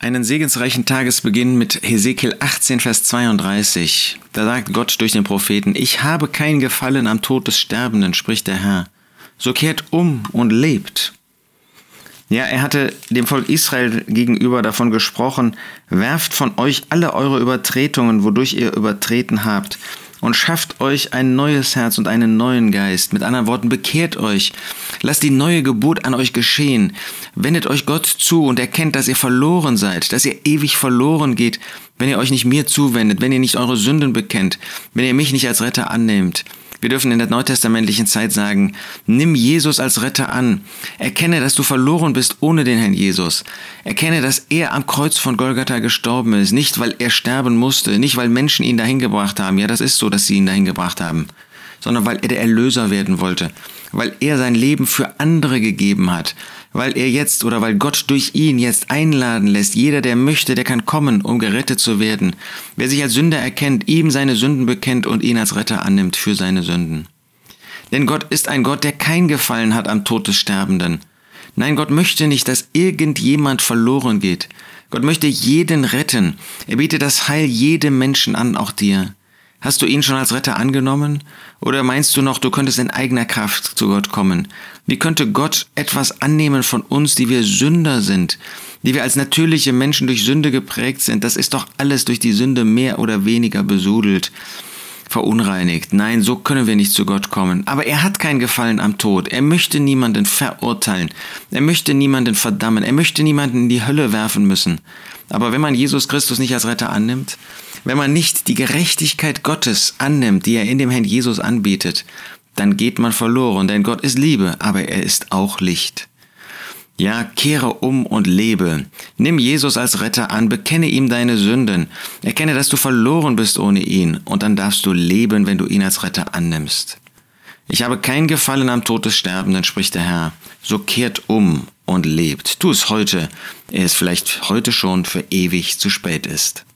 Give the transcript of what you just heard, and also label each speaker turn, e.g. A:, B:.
A: einen segensreichen Tagesbeginn mit Hesekiel 18, Vers 32. Da sagt Gott durch den Propheten, ich habe kein Gefallen am Tod des Sterbenden, spricht der Herr. So kehrt um und lebt. Ja, er hatte dem Volk Israel gegenüber davon gesprochen, werft von euch alle eure Übertretungen, wodurch ihr übertreten habt, und schafft euch ein neues Herz und einen neuen Geist. Mit anderen Worten, bekehrt euch. Lasst die neue Geburt an euch geschehen. Wendet euch Gott zu und erkennt, dass ihr verloren seid, dass ihr ewig verloren geht, wenn ihr euch nicht mir zuwendet, wenn ihr nicht eure Sünden bekennt, wenn ihr mich nicht als Retter annehmt. Wir dürfen in der neutestamentlichen Zeit sagen, nimm Jesus als Retter an. Erkenne, dass du verloren bist ohne den Herrn Jesus. Erkenne, dass er am Kreuz von Golgatha gestorben ist. Nicht, weil er sterben musste, nicht, weil Menschen ihn dahin gebracht haben. Ja, das ist so, dass sie ihn dahin gebracht haben. Sondern weil er der Erlöser werden wollte. Weil er sein Leben für andere gegeben hat weil er jetzt oder weil Gott durch ihn jetzt einladen lässt. Jeder, der möchte, der kann kommen, um gerettet zu werden. Wer sich als Sünder erkennt, ihm seine Sünden bekennt und ihn als Retter annimmt für seine Sünden. Denn Gott ist ein Gott, der kein Gefallen hat am Tod des Sterbenden. Nein, Gott möchte nicht, dass irgendjemand verloren geht. Gott möchte jeden retten. Er bietet das Heil jedem Menschen an, auch dir. Hast du ihn schon als Retter angenommen? Oder meinst du noch, du könntest in eigener Kraft zu Gott kommen? Wie könnte Gott etwas annehmen von uns, die wir Sünder sind, die wir als natürliche Menschen durch Sünde geprägt sind? Das ist doch alles durch die Sünde mehr oder weniger besudelt, verunreinigt. Nein, so können wir nicht zu Gott kommen. Aber er hat kein Gefallen am Tod. Er möchte niemanden verurteilen. Er möchte niemanden verdammen. Er möchte niemanden in die Hölle werfen müssen. Aber wenn man Jesus Christus nicht als Retter annimmt, wenn man nicht die Gerechtigkeit Gottes annimmt, die er in dem Herrn Jesus anbietet, dann geht man verloren, denn Gott ist Liebe, aber er ist auch Licht. Ja, kehre um und lebe. Nimm Jesus als Retter an, bekenne ihm deine Sünden, erkenne, dass du verloren bist ohne ihn, und dann darfst du leben, wenn du ihn als Retter annimmst. Ich habe kein Gefallen am Tod des Sterbenden, spricht der Herr. So kehrt um und lebt. Tu es heute, ehe es vielleicht heute schon für ewig zu spät ist.